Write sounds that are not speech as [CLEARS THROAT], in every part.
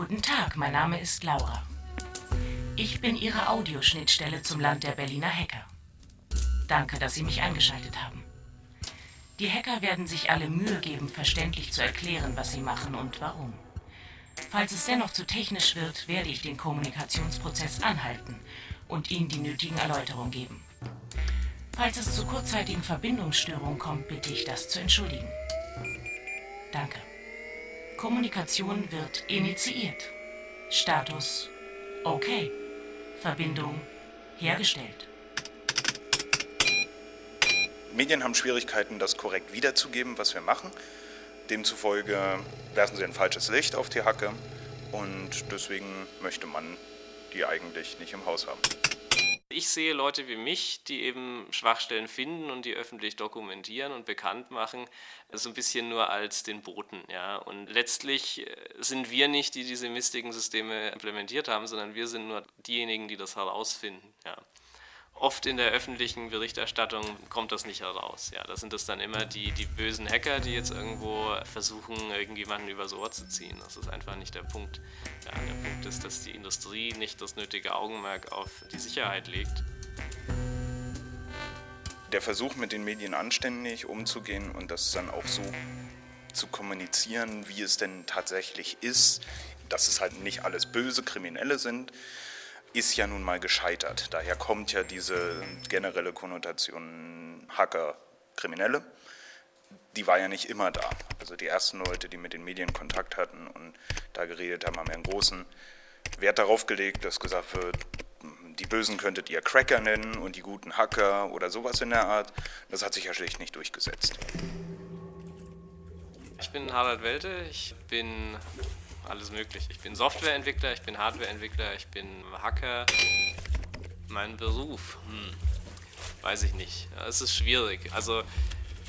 Guten Tag, mein Name ist Laura. Ich bin Ihre Audioschnittstelle zum Land der Berliner Hacker. Danke, dass Sie mich eingeschaltet haben. Die Hacker werden sich alle Mühe geben, verständlich zu erklären, was sie machen und warum. Falls es dennoch zu technisch wird, werde ich den Kommunikationsprozess anhalten und Ihnen die nötigen Erläuterungen geben. Falls es zu kurzzeitigen Verbindungsstörungen kommt, bitte ich das zu entschuldigen. Danke. Kommunikation wird initiiert. Status okay. Verbindung hergestellt. Medien haben Schwierigkeiten, das korrekt wiederzugeben, was wir machen. Demzufolge werfen sie ein falsches Licht auf die Hacke und deswegen möchte man die eigentlich nicht im Haus haben. Ich sehe Leute wie mich, die eben Schwachstellen finden und die öffentlich dokumentieren und bekannt machen, so ein bisschen nur als den Boten. Ja. Und letztlich äh, sind wir nicht, die diese mistigen Systeme implementiert haben, sondern wir sind nur diejenigen, die das herausfinden. Ja oft in der öffentlichen Berichterstattung kommt das nicht heraus. Ja, da sind es dann immer die, die bösen Hacker, die jetzt irgendwo versuchen, irgendjemanden übers Ohr zu ziehen. Das ist einfach nicht der Punkt. Ja, der Punkt ist, dass die Industrie nicht das nötige Augenmerk auf die Sicherheit legt. Der Versuch, mit den Medien anständig umzugehen und das dann auch so zu kommunizieren, wie es denn tatsächlich ist, dass es halt nicht alles böse Kriminelle sind, ist ja nun mal gescheitert. Daher kommt ja diese generelle Konnotation Hacker, Kriminelle. Die war ja nicht immer da. Also die ersten Leute, die mit den Medien Kontakt hatten und da geredet haben, haben einen großen Wert darauf gelegt, dass gesagt wird, die Bösen könntet ihr Cracker nennen und die guten Hacker oder sowas in der Art. Das hat sich ja schlicht nicht durchgesetzt. Ich bin Harald Welte, ich bin alles möglich. Ich bin Softwareentwickler, ich bin Hardwareentwickler, ich bin Hacker. Mein Beruf, hm, weiß ich nicht. Es ist schwierig. Also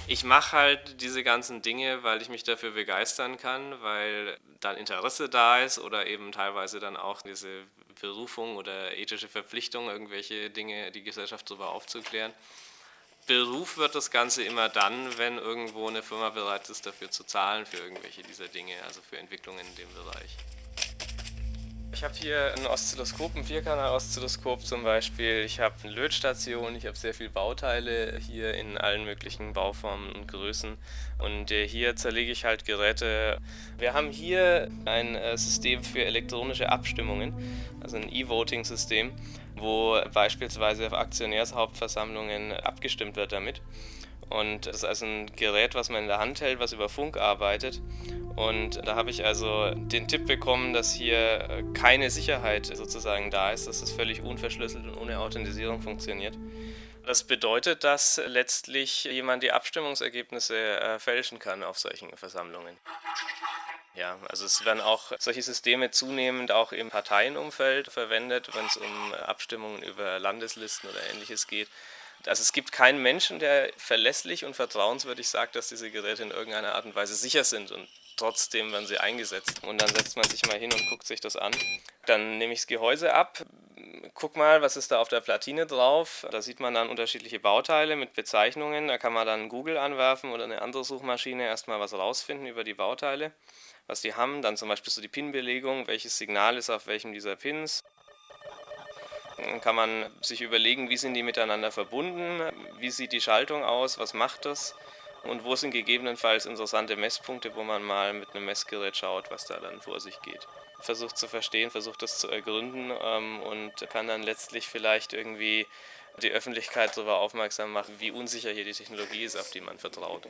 ich mache halt diese ganzen Dinge, weil ich mich dafür begeistern kann, weil dann Interesse da ist oder eben teilweise dann auch diese Berufung oder ethische Verpflichtung, irgendwelche Dinge, die Gesellschaft darüber aufzuklären. Beruf wird das Ganze immer dann, wenn irgendwo eine Firma bereit ist, dafür zu zahlen für irgendwelche dieser Dinge, also für Entwicklungen in dem Bereich. Ich habe hier ein Oszilloskop, ein Vierkanal-Oszilloskop zum Beispiel. Ich habe eine Lötstation, ich habe sehr viele Bauteile hier in allen möglichen Bauformen und Größen. Und äh, hier zerlege ich halt Geräte. Wir haben hier ein äh, System für elektronische Abstimmungen, also ein E-Voting-System wo beispielsweise auf Aktionärshauptversammlungen abgestimmt wird damit. Und das ist also ein Gerät, was man in der Hand hält, was über Funk arbeitet. Und da habe ich also den Tipp bekommen, dass hier keine Sicherheit sozusagen da ist, dass es völlig unverschlüsselt und ohne Authentisierung funktioniert. Das bedeutet, dass letztlich jemand die Abstimmungsergebnisse äh, fälschen kann auf solchen Versammlungen. Ja, also es werden auch solche Systeme zunehmend auch im Parteienumfeld verwendet, wenn es um Abstimmungen über Landeslisten oder ähnliches geht. Also es gibt keinen Menschen, der verlässlich und vertrauenswürdig sagt, dass diese Geräte in irgendeiner Art und Weise sicher sind und trotzdem werden sie eingesetzt. Und dann setzt man sich mal hin und guckt sich das an. Dann nehme ich das Gehäuse ab, guck mal, was ist da auf der Platine drauf. Da sieht man dann unterschiedliche Bauteile mit Bezeichnungen. Da kann man dann Google anwerfen oder eine andere Suchmaschine erstmal was rausfinden über die Bauteile was die haben. Dann zum Beispiel so die Pin-Belegung, welches Signal ist auf welchem dieser Pins. Dann kann man sich überlegen, wie sind die miteinander verbunden, wie sieht die Schaltung aus, was macht das und wo sind gegebenenfalls interessante Messpunkte, wo man mal mit einem Messgerät schaut, was da dann vor sich geht. Versucht zu verstehen, versucht das zu ergründen ähm, und kann dann letztlich vielleicht irgendwie die Öffentlichkeit darüber aufmerksam machen, wie unsicher hier die Technologie ist, auf die man vertraut.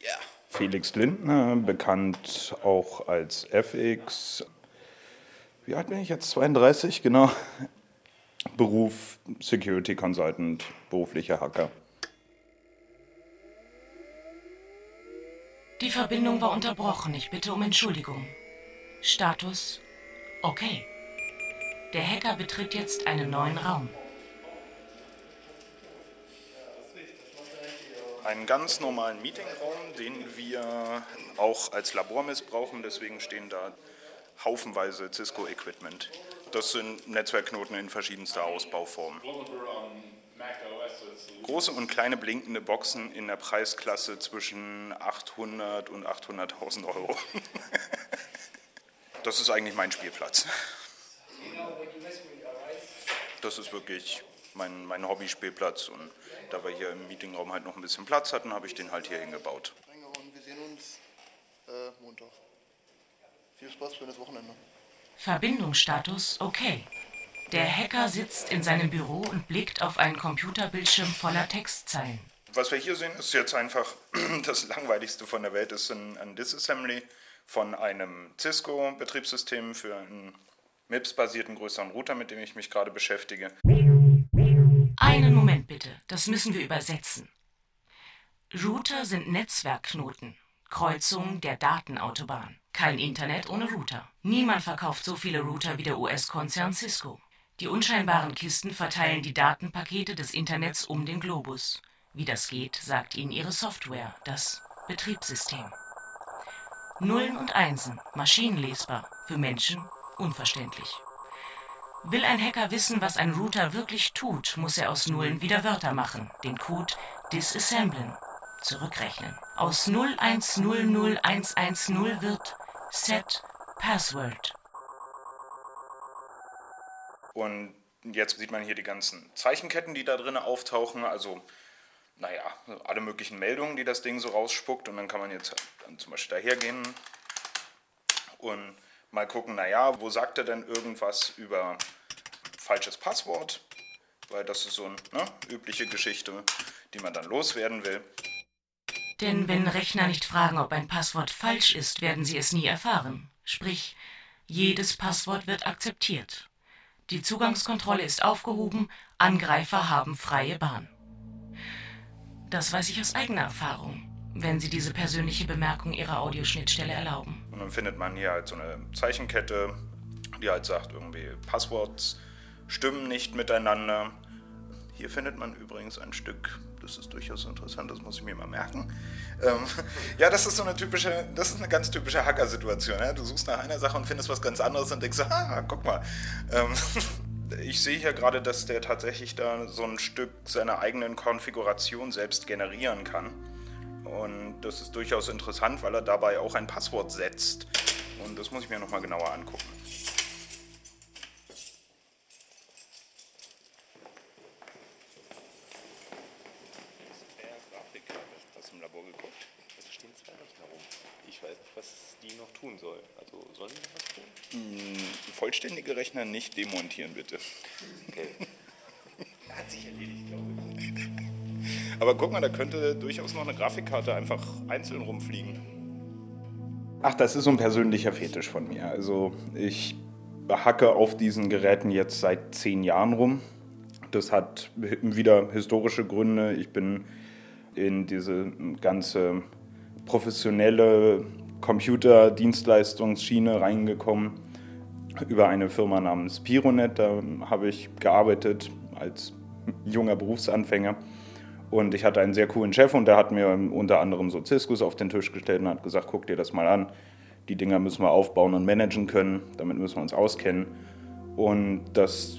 Ja. Felix Lindner, bekannt auch als FX. Wie alt bin ich jetzt? 32, genau. Beruf Security Consultant, beruflicher Hacker. Die Verbindung war unterbrochen. Ich bitte um Entschuldigung. Status okay. Der Hacker betritt jetzt einen neuen Raum. einen ganz normalen Meetingraum, den wir auch als Labor missbrauchen. Deswegen stehen da haufenweise Cisco-Equipment. Das sind Netzwerkknoten in verschiedenster Ausbauform. Große und kleine blinkende Boxen in der Preisklasse zwischen 800 und 800.000 Euro. [LAUGHS] das ist eigentlich mein Spielplatz. Das ist wirklich mein, mein Hobbyspielplatz und da wir hier im Meetingraum halt noch ein bisschen Platz hatten, habe ich den halt hier hingebaut. Und wir sehen uns äh, Montag. Viel Spaß, schönes Wochenende. Verbindungsstatus okay. Der Hacker sitzt in seinem Büro und blickt auf einen Computerbildschirm voller Textzeilen. Was wir hier sehen, ist jetzt einfach [CLEARS THROAT] das langweiligste von der Welt, ist ein, ein Disassembly von einem Cisco-Betriebssystem für einen MIPS-basierten größeren Router, mit dem ich mich gerade beschäftige. Einen Moment bitte, das müssen wir übersetzen. Router sind Netzwerkknoten, Kreuzungen der Datenautobahn. Kein Internet ohne Router. Niemand verkauft so viele Router wie der US-Konzern Cisco. Die unscheinbaren Kisten verteilen die Datenpakete des Internets um den Globus. Wie das geht, sagt Ihnen Ihre Software, das Betriebssystem. Nullen und Einsen, maschinenlesbar, für Menschen unverständlich. Will ein Hacker wissen, was ein Router wirklich tut, muss er aus Nullen wieder Wörter machen, den Code disassemblen, zurückrechnen. Aus 0100110 wird Set Password. Und jetzt sieht man hier die ganzen Zeichenketten, die da drin auftauchen. Also, naja, alle möglichen Meldungen, die das Ding so rausspuckt. Und dann kann man jetzt dann zum Beispiel dahergehen und mal gucken, naja, wo sagt er denn irgendwas über falsches Passwort? Weil das ist so eine ne, übliche Geschichte, die man dann loswerden will. Denn wenn Rechner nicht fragen, ob ein Passwort falsch ist, werden sie es nie erfahren. Sprich, jedes Passwort wird akzeptiert. Die Zugangskontrolle ist aufgehoben, Angreifer haben freie Bahn. Das weiß ich aus eigener Erfahrung, wenn Sie diese persönliche Bemerkung Ihrer Audioschnittstelle erlauben. Und dann findet man hier halt so eine Zeichenkette, die halt sagt, irgendwie Passworts stimmen nicht miteinander. Hier findet man übrigens ein Stück, das ist durchaus interessant, das muss ich mir mal merken. Ähm, [LAUGHS] ja, das ist so eine typische, das ist eine ganz typische Hacker-Situation. Ja? Du suchst nach einer Sache und findest was ganz anderes und denkst, ah, guck mal. Ähm, [LAUGHS] ich sehe hier gerade, dass der tatsächlich da so ein Stück seiner eigenen Konfiguration selbst generieren kann. Und das ist durchaus interessant, weil er dabei auch ein Passwort setzt. Und das muss ich mir nochmal genauer angucken. Rechner nicht demontieren, bitte. Okay. [LAUGHS] Hat sich erledigt, glaube ich. Aber guck mal, da könnte durchaus noch eine Grafikkarte einfach einzeln rumfliegen. Ach, das ist so ein persönlicher Fetisch von mir. Also ich hacke auf diesen Geräten jetzt seit zehn Jahren rum. Das hat wieder historische Gründe. Ich bin in diese ganze professionelle Computerdienstleistungsschiene reingekommen über eine Firma namens Pironet. Da habe ich gearbeitet als junger Berufsanfänger. Und ich hatte einen sehr coolen Chef und der hat mir unter anderem so Ciscos auf den Tisch gestellt und hat gesagt, guck dir das mal an. Die Dinger müssen wir aufbauen und managen können. Damit müssen wir uns auskennen. Und das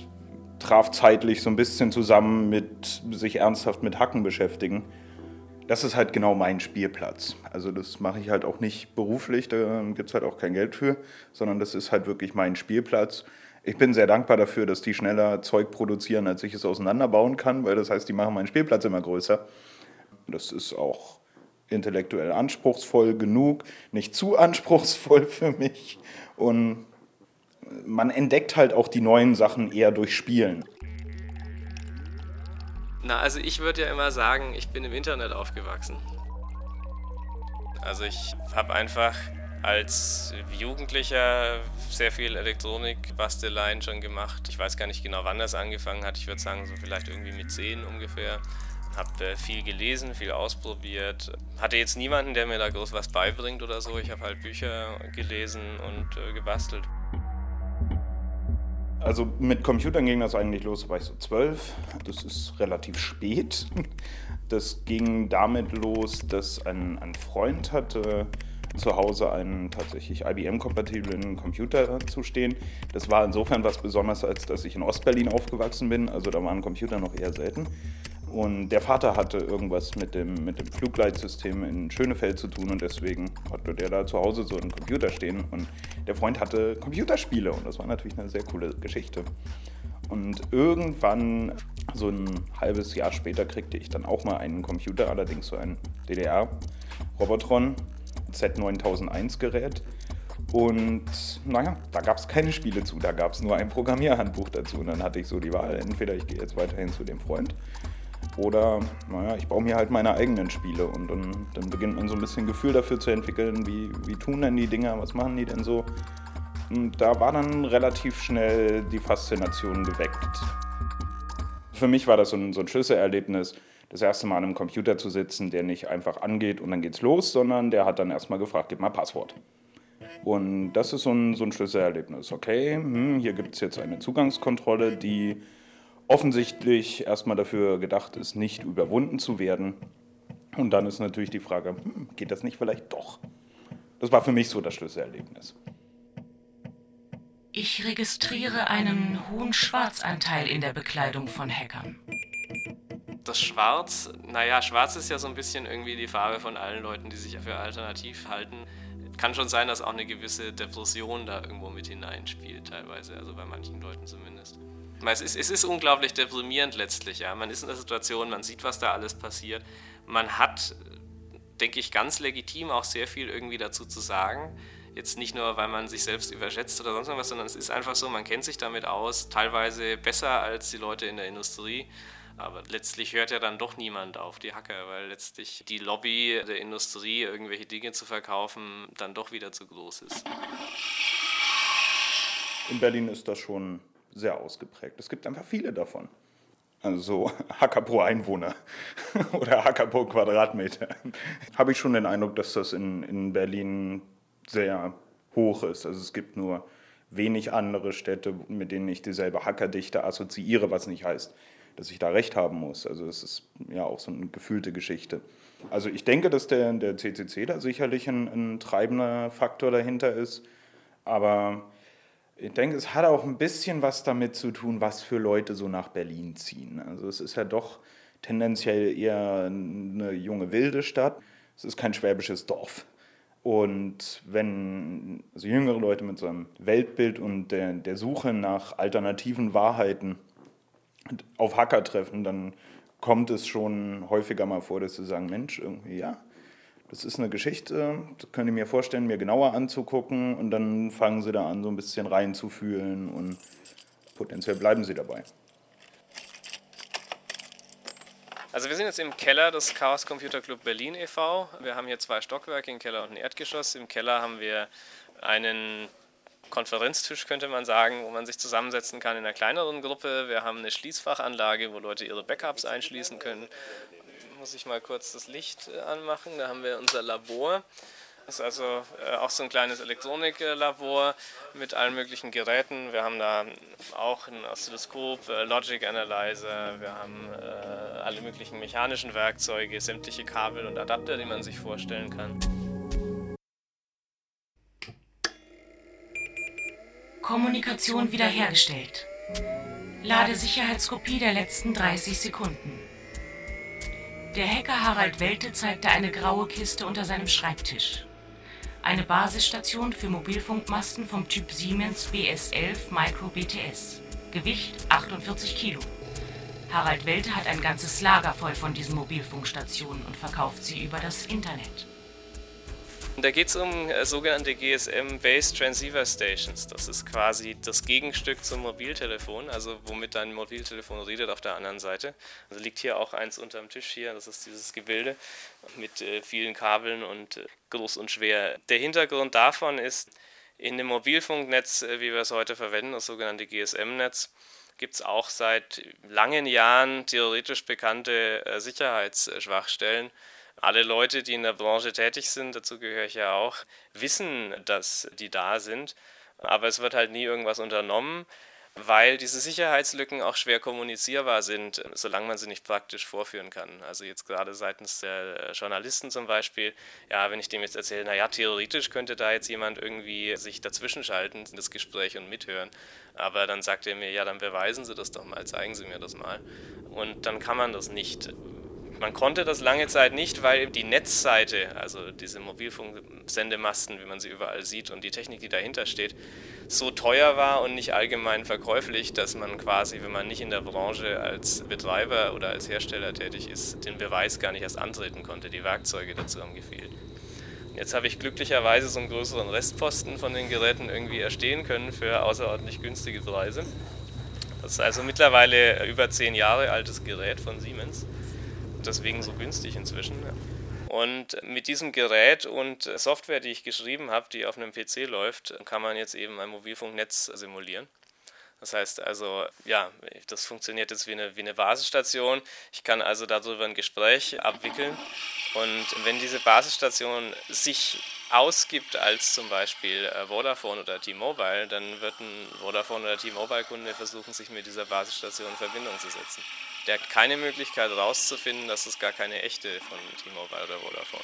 traf zeitlich so ein bisschen zusammen mit sich ernsthaft mit Hacken beschäftigen das ist halt genau mein Spielplatz. Also das mache ich halt auch nicht beruflich, da gibt es halt auch kein Geld für, sondern das ist halt wirklich mein Spielplatz. Ich bin sehr dankbar dafür, dass die schneller Zeug produzieren, als ich es auseinanderbauen kann, weil das heißt, die machen meinen Spielplatz immer größer. Das ist auch intellektuell anspruchsvoll genug, nicht zu [LAUGHS] anspruchsvoll für mich. Und man entdeckt halt auch die neuen Sachen eher durch Spielen. Na, also ich würde ja immer sagen, ich bin im Internet aufgewachsen. Also ich habe einfach als Jugendlicher sehr viel Elektronik-Basteleien schon gemacht. Ich weiß gar nicht genau, wann das angefangen hat. Ich würde sagen, so vielleicht irgendwie mit 10 ungefähr. Habe äh, viel gelesen, viel ausprobiert. Hatte jetzt niemanden, der mir da groß was beibringt oder so. Ich habe halt Bücher gelesen und äh, gebastelt. Also mit Computern ging das eigentlich los, da war ich so zwölf. Das ist relativ spät. Das ging damit los, dass ein, ein Freund hatte zu Hause einen tatsächlich IBM-kompatiblen Computer zu stehen. Das war insofern was Besonderes, als dass ich in Ostberlin aufgewachsen bin. Also da waren Computer noch eher selten. Und der Vater hatte irgendwas mit dem, mit dem Flugleitsystem in Schönefeld zu tun und deswegen hatte der da zu Hause so einen Computer stehen und der Freund hatte Computerspiele und das war natürlich eine sehr coole Geschichte. Und irgendwann, so ein halbes Jahr später, kriegte ich dann auch mal einen Computer, allerdings so ein DDR-Robotron Z9001-Gerät. Und naja, da gab es keine Spiele zu, da gab es nur ein Programmierhandbuch dazu. Und dann hatte ich so die Wahl, entweder ich gehe jetzt weiterhin zu dem Freund oder naja, ich baue mir halt meine eigenen Spiele. Und dann, dann beginnt man so ein bisschen Gefühl dafür zu entwickeln, wie, wie tun denn die Dinger, was machen die denn so. Und da war dann relativ schnell die Faszination geweckt. Für mich war das so ein, so ein Schlüsselerlebnis, das erste Mal an einem Computer zu sitzen, der nicht einfach angeht und dann geht's los, sondern der hat dann erstmal gefragt, gib mal Passwort. Und das ist so ein, so ein Schlüsselerlebnis. Okay, hm, hier gibt es jetzt eine Zugangskontrolle, die offensichtlich erstmal dafür gedacht ist, nicht überwunden zu werden. Und dann ist natürlich die Frage, hm, geht das nicht vielleicht doch? Das war für mich so das Schlüsselerlebnis. Ich registriere einen hohen Schwarzanteil in der Bekleidung von Hackern. Das Schwarz, naja, Schwarz ist ja so ein bisschen irgendwie die Farbe von allen Leuten, die sich für alternativ halten. Kann schon sein, dass auch eine gewisse Depression da irgendwo mit hineinspielt, teilweise, also bei manchen Leuten zumindest. Es ist, es ist unglaublich deprimierend letztlich, ja. Man ist in der Situation, man sieht, was da alles passiert. Man hat, denke ich, ganz legitim auch sehr viel irgendwie dazu zu sagen. Jetzt nicht nur, weil man sich selbst überschätzt oder sonst was, sondern es ist einfach so, man kennt sich damit aus, teilweise besser als die Leute in der Industrie. Aber letztlich hört ja dann doch niemand auf die Hacker, weil letztlich die Lobby der Industrie, irgendwelche Dinge zu verkaufen, dann doch wieder zu groß ist. In Berlin ist das schon sehr ausgeprägt. Es gibt einfach viele davon. Also [LAUGHS] so Hacker pro Einwohner [LAUGHS] oder Hacker pro Quadratmeter. [LAUGHS] Habe ich schon den Eindruck, dass das in, in Berlin sehr hoch ist. Also es gibt nur wenig andere Städte, mit denen ich dieselbe Hackerdichte assoziiere, was nicht heißt, dass ich da recht haben muss. Also es ist ja auch so eine gefühlte Geschichte. Also ich denke, dass der, der CCC da sicherlich ein, ein treibender Faktor dahinter ist, aber ich denke, es hat auch ein bisschen was damit zu tun, was für Leute so nach Berlin ziehen. Also es ist ja doch tendenziell eher eine junge wilde Stadt. Es ist kein schwäbisches Dorf. Und wenn also jüngere Leute mit so einem Weltbild und der, der Suche nach alternativen Wahrheiten auf Hacker treffen, dann kommt es schon häufiger mal vor, dass sie sagen, Mensch, irgendwie ja, das ist eine Geschichte, das könnt ihr mir vorstellen, mir genauer anzugucken und dann fangen sie da an, so ein bisschen reinzufühlen und potenziell bleiben sie dabei. Also wir sind jetzt im Keller des Chaos Computer Club Berlin e.V. Wir haben hier zwei Stockwerke, einen Keller und ein Erdgeschoss. Im Keller haben wir einen Konferenztisch, könnte man sagen, wo man sich zusammensetzen kann in einer kleineren Gruppe. Wir haben eine Schließfachanlage, wo Leute ihre Backups einschließen können. Muss ich mal kurz das Licht äh, anmachen. Da haben wir unser Labor. Das ist also äh, auch so ein kleines Elektroniklabor mit allen möglichen Geräten. Wir haben da auch ein Oszilloskop, äh, Logic Analyzer, wir haben alle möglichen mechanischen Werkzeuge, sämtliche Kabel und Adapter, die man sich vorstellen kann. Kommunikation wiederhergestellt. Ladesicherheitskopie der letzten 30 Sekunden. Der Hacker Harald Welte zeigte eine graue Kiste unter seinem Schreibtisch eine Basisstation für Mobilfunkmasten vom Typ Siemens BS11 Micro BTS. Gewicht 48 Kilo. Harald Welte hat ein ganzes Lager voll von diesen Mobilfunkstationen und verkauft sie über das Internet. Da geht es um äh, sogenannte GSM-Based Transceiver Stations. Das ist quasi das Gegenstück zum Mobiltelefon, also womit dein Mobiltelefon redet auf der anderen Seite. Also liegt hier auch eins unterm Tisch hier, das ist dieses Gebilde mit äh, vielen Kabeln und äh, groß und schwer. Der Hintergrund davon ist, in dem Mobilfunknetz, äh, wie wir es heute verwenden, das sogenannte GSM-Netz, gibt es auch seit langen Jahren theoretisch bekannte äh, Sicherheitsschwachstellen alle Leute, die in der Branche tätig sind, dazu gehöre ich ja auch, wissen, dass die da sind. Aber es wird halt nie irgendwas unternommen. weil diese Sicherheitslücken auch schwer kommunizierbar sind, solange man sie nicht praktisch vorführen kann. Also jetzt gerade seitens der Journalisten zum Beispiel, ja, wenn ich dem jetzt erzähle, naja, theoretisch könnte da jetzt jemand irgendwie sich dazwischen schalten in das Gespräch und mithören, aber dann sagt er mir, ja, dann beweisen Sie das doch mal, zeigen Sie mir das mal. Und dann kann man das nicht man konnte das lange Zeit nicht, weil die Netzseite, also diese Mobilfunksendemasten, wie man sie überall sieht, und die Technik, die dahinter steht, so teuer war und nicht allgemein verkäuflich, dass man quasi, wenn man nicht in der Branche als Betreiber oder als Hersteller tätig ist, den Beweis gar nicht erst antreten konnte. Die Werkzeuge dazu haben gefehlt. Jetzt habe ich glücklicherweise so einen größeren Restposten von den Geräten irgendwie erstehen können für außerordentlich günstige Preise. Das ist also mittlerweile über zehn Jahre altes Gerät von Siemens deswegen so günstig inzwischen. Und mit diesem Gerät und Software, die ich geschrieben habe, die auf einem PC läuft, kann man jetzt eben ein Mobilfunknetz simulieren. Das heißt also, ja, das funktioniert jetzt wie eine, wie eine Basisstation. Ich kann also darüber ein Gespräch abwickeln. Und wenn diese Basisstation sich ausgibt als zum Beispiel äh, Vodafone oder T-Mobile, dann wird ein Vodafone oder T-Mobile-Kunde versuchen, sich mit dieser Basisstation in Verbindung zu setzen der hat keine Möglichkeit herauszufinden, dass es gar keine echte von T-Mobile oder Vodafone.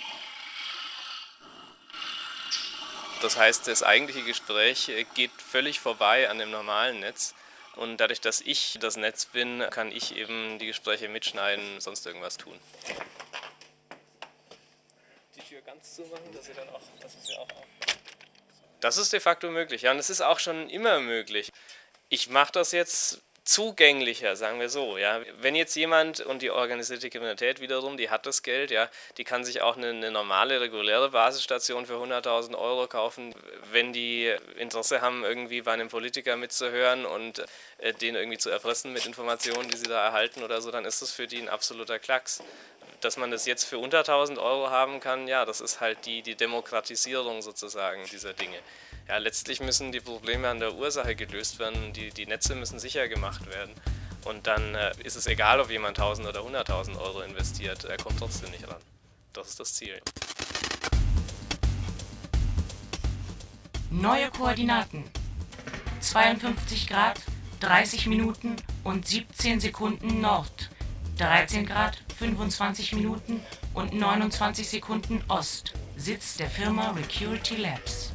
Das heißt, das eigentliche Gespräch geht völlig vorbei an dem normalen Netz. Und dadurch, dass ich das Netz bin, kann ich eben die Gespräche mitschneiden, sonst irgendwas tun. Die Tür ganz zumachen, dass sie dann auch, dass sie auch auf. Das ist de facto möglich, ja, und es ist auch schon immer möglich. Ich mache das jetzt zugänglicher, sagen wir so. Ja. Wenn jetzt jemand und die organisierte Kriminalität wiederum, die hat das Geld, ja, die kann sich auch eine, eine normale, reguläre Basisstation für 100.000 Euro kaufen, wenn die Interesse haben, irgendwie bei einem Politiker mitzuhören und äh, den irgendwie zu erpressen mit Informationen, die sie da erhalten oder so, dann ist das für die ein absoluter Klacks. Dass man das jetzt für unter 1000 Euro haben kann, ja, das ist halt die, die Demokratisierung sozusagen dieser Dinge ja, letztlich müssen die Probleme an der Ursache gelöst werden, die, die Netze müssen sicher gemacht werden. Und dann äh, ist es egal, ob jemand 1000 oder 100.000 Euro investiert, er kommt trotzdem nicht ran. Das ist das Ziel. Neue Koordinaten. 52 Grad, 30 Minuten und 17 Sekunden Nord. 13 Grad, 25 Minuten und 29 Sekunden Ost. Sitz der Firma Recurity Labs.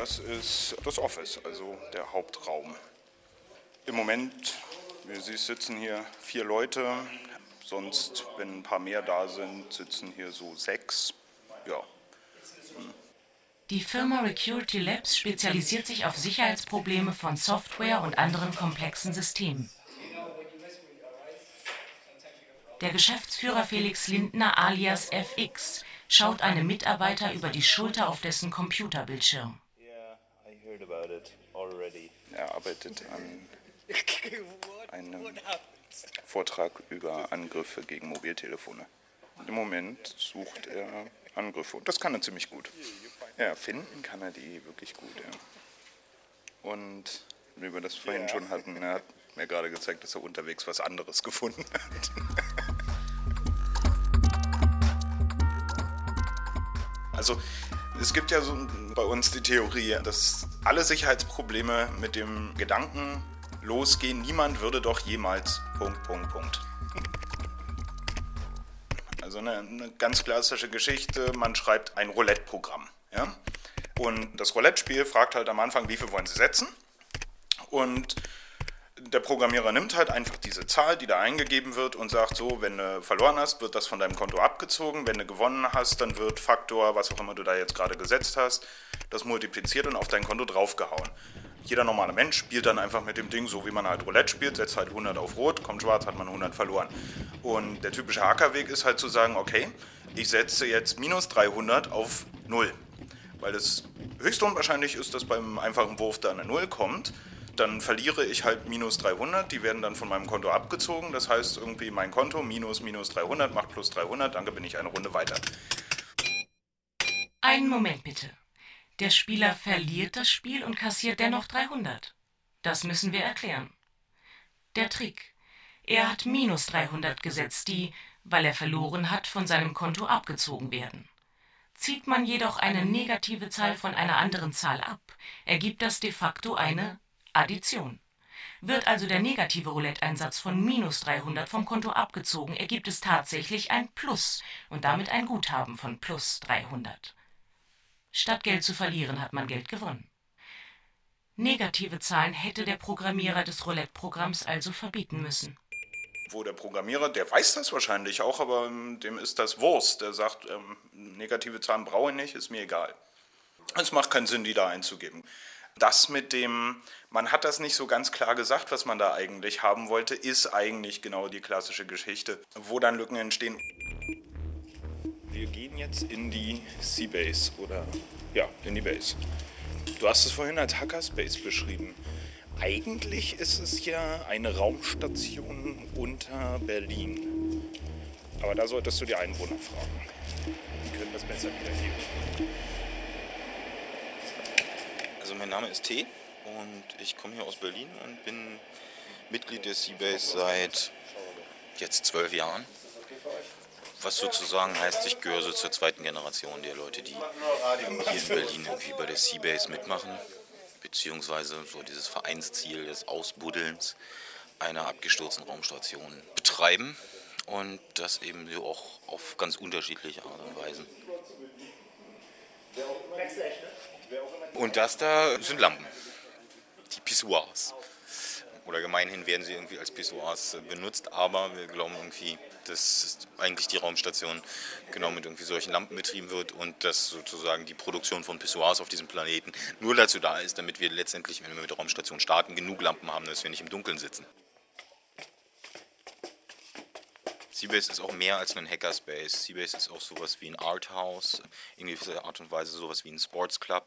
Das ist das Office, also der Hauptraum. Im Moment, wie Sie sitzen hier vier Leute, sonst, wenn ein paar mehr da sind, sitzen hier so sechs. Ja. Die Firma Recurity Labs spezialisiert sich auf Sicherheitsprobleme von Software und anderen komplexen Systemen. Der Geschäftsführer Felix Lindner alias FX schaut einem Mitarbeiter über die Schulter auf dessen Computerbildschirm. Er arbeitet an [LAUGHS] einem Vortrag über Angriffe gegen Mobiltelefone. Im Moment sucht er Angriffe und das kann er ziemlich gut. Ja, finden kann er die wirklich gut. Ja. Und wie wir das vorhin schon hatten, er hat mir gerade gezeigt, dass er unterwegs was anderes [LAUGHS] gefunden hat. also es gibt ja so bei uns die Theorie, dass alle Sicherheitsprobleme mit dem Gedanken losgehen, niemand würde doch jemals Punkt, Punkt, Punkt. Also eine, eine ganz klassische Geschichte, man schreibt ein Roulette-Programm. Ja? Und das Roulette-Spiel fragt halt am Anfang, wie viel wollen Sie setzen? Und der Programmierer nimmt halt einfach diese Zahl, die da eingegeben wird und sagt so, wenn du verloren hast, wird das von deinem Konto abgezogen, wenn du gewonnen hast, dann wird Faktor, was auch immer du da jetzt gerade gesetzt hast, das multipliziert und auf dein Konto draufgehauen. Jeder normale Mensch spielt dann einfach mit dem Ding so, wie man halt Roulette spielt, setzt halt 100 auf Rot, kommt schwarz, hat man 100 verloren. Und der typische Hackerweg ist halt zu sagen, okay, ich setze jetzt minus 300 auf 0. Weil es höchst unwahrscheinlich ist, dass beim einfachen Wurf da eine 0 kommt dann verliere ich halt minus 300, die werden dann von meinem Konto abgezogen. Das heißt irgendwie mein Konto minus minus 300 macht plus 300, danke, bin ich eine Runde weiter. Einen Moment bitte. Der Spieler verliert das Spiel und kassiert dennoch 300. Das müssen wir erklären. Der Trick. Er hat minus 300 gesetzt, die, weil er verloren hat, von seinem Konto abgezogen werden. Zieht man jedoch eine negative Zahl von einer anderen Zahl ab, ergibt das de facto eine Addition. Wird also der negative Roulette-Einsatz von minus 300 vom Konto abgezogen, ergibt es tatsächlich ein Plus und damit ein Guthaben von plus 300. Statt Geld zu verlieren, hat man Geld gewonnen. Negative Zahlen hätte der Programmierer des Roulette-Programms also verbieten müssen. Wo der Programmierer, der weiß das wahrscheinlich auch, aber ähm, dem ist das Wurst. Der sagt, ähm, negative Zahlen brauche ich nicht, ist mir egal. Es macht keinen Sinn, die da einzugeben. Das mit dem, man hat das nicht so ganz klar gesagt, was man da eigentlich haben wollte, ist eigentlich genau die klassische Geschichte, wo dann Lücken entstehen. Wir gehen jetzt in die Seabase oder ja, in die Base. Du hast es vorhin als Hackerspace beschrieben. Eigentlich ist es ja eine Raumstation unter Berlin. Aber da solltest du die Einwohner fragen. Die können das besser wiedergeben. Also mein Name ist T und ich komme hier aus Berlin und bin Mitglied der Seabase seit jetzt zwölf Jahren. Was sozusagen heißt, ich gehöre so zur zweiten Generation der Leute, die hier in Berlin irgendwie bei der Seabase mitmachen, beziehungsweise so dieses Vereinsziel des Ausbuddelns einer abgestürzten Raumstation betreiben und das eben so auch auf ganz unterschiedliche Art und Weise. Und das da sind Lampen, die Pissoirs. Oder gemeinhin werden sie irgendwie als Pissoirs benutzt, aber wir glauben irgendwie, dass eigentlich die Raumstation genau mit irgendwie solchen Lampen betrieben wird und dass sozusagen die Produktion von Pissoirs auf diesem Planeten nur dazu da ist, damit wir letztendlich, wenn wir mit der Raumstation starten, genug Lampen haben, dass wir nicht im Dunkeln sitzen. Seabase ist auch mehr als ein Hackerspace. Seabase ist auch sowas wie ein Arthouse, in gewisser Art und Weise sowas wie ein Sportsclub.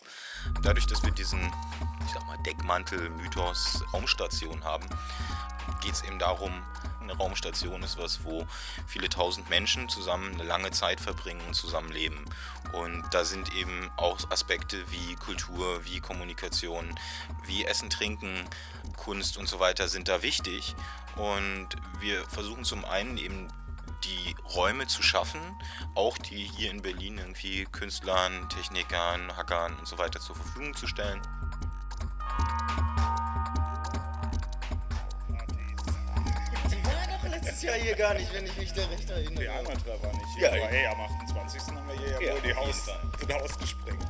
Dadurch, dass wir diesen, ich sag mal, Deckmantel-Mythos Raumstation haben, geht es eben darum, eine Raumstation ist was, wo viele tausend Menschen zusammen eine lange Zeit verbringen und zusammenleben. Und da sind eben auch Aspekte wie Kultur, wie Kommunikation, wie Essen, Trinken, Kunst und so weiter sind da wichtig. Und wir versuchen zum einen eben die Räume zu schaffen, auch die hier in Berlin irgendwie Künstlern, Technikern, Hackern und so weiter zur Verfügung zu stellen. Sie waren doch letztes Jahr hier gar nicht, wenn ich mich da recht erinnere. Der Amateur war nicht hier, Ja, aber hey, am 28. haben wir hier ja, Ja, wohl die Haus, den Haus gesprengt.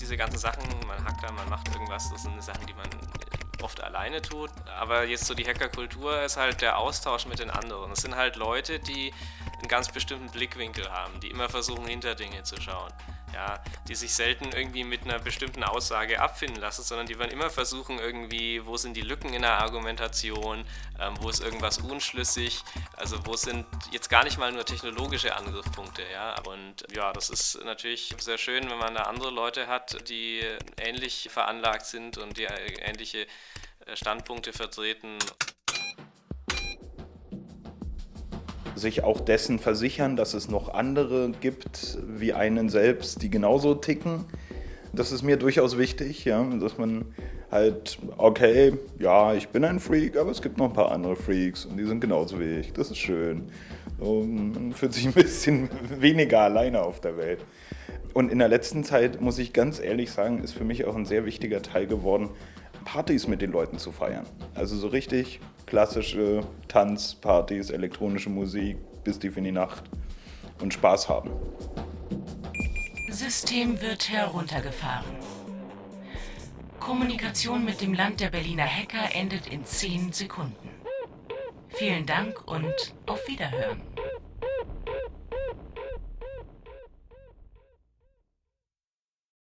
diese ganzen Sachen, man hackt da, man macht irgendwas, das sind Sachen, die man oft alleine tut. Aber jetzt so die Hackerkultur ist halt der Austausch mit den anderen. Es sind halt Leute, die einen ganz bestimmten Blickwinkel haben, die immer versuchen, hinter Dinge zu schauen. Ja, die sich selten irgendwie mit einer bestimmten Aussage abfinden lassen, sondern die werden immer versuchen, irgendwie, wo sind die Lücken in der Argumentation, ähm, wo ist irgendwas unschlüssig, also wo sind jetzt gar nicht mal nur technologische Angriffspunkte, ja. Und ja, das ist natürlich sehr schön, wenn man da andere Leute hat, die ähnlich veranlagt sind und die ähnliche äh, Standpunkte vertreten. Sich auch dessen versichern, dass es noch andere gibt wie einen selbst, die genauso ticken. Das ist mir durchaus wichtig, ja, dass man halt, okay, ja, ich bin ein Freak, aber es gibt noch ein paar andere Freaks und die sind genauso wie ich. Das ist schön. Und man fühlt sich ein bisschen [LAUGHS] weniger alleine auf der Welt. Und in der letzten Zeit, muss ich ganz ehrlich sagen, ist für mich auch ein sehr wichtiger Teil geworden, Partys mit den Leuten zu feiern. Also so richtig klassische Tanzpartys, elektronische Musik bis tief in die Nacht und Spaß haben. System wird heruntergefahren. Kommunikation mit dem Land der Berliner Hacker endet in 10 Sekunden. Vielen Dank und auf Wiederhören.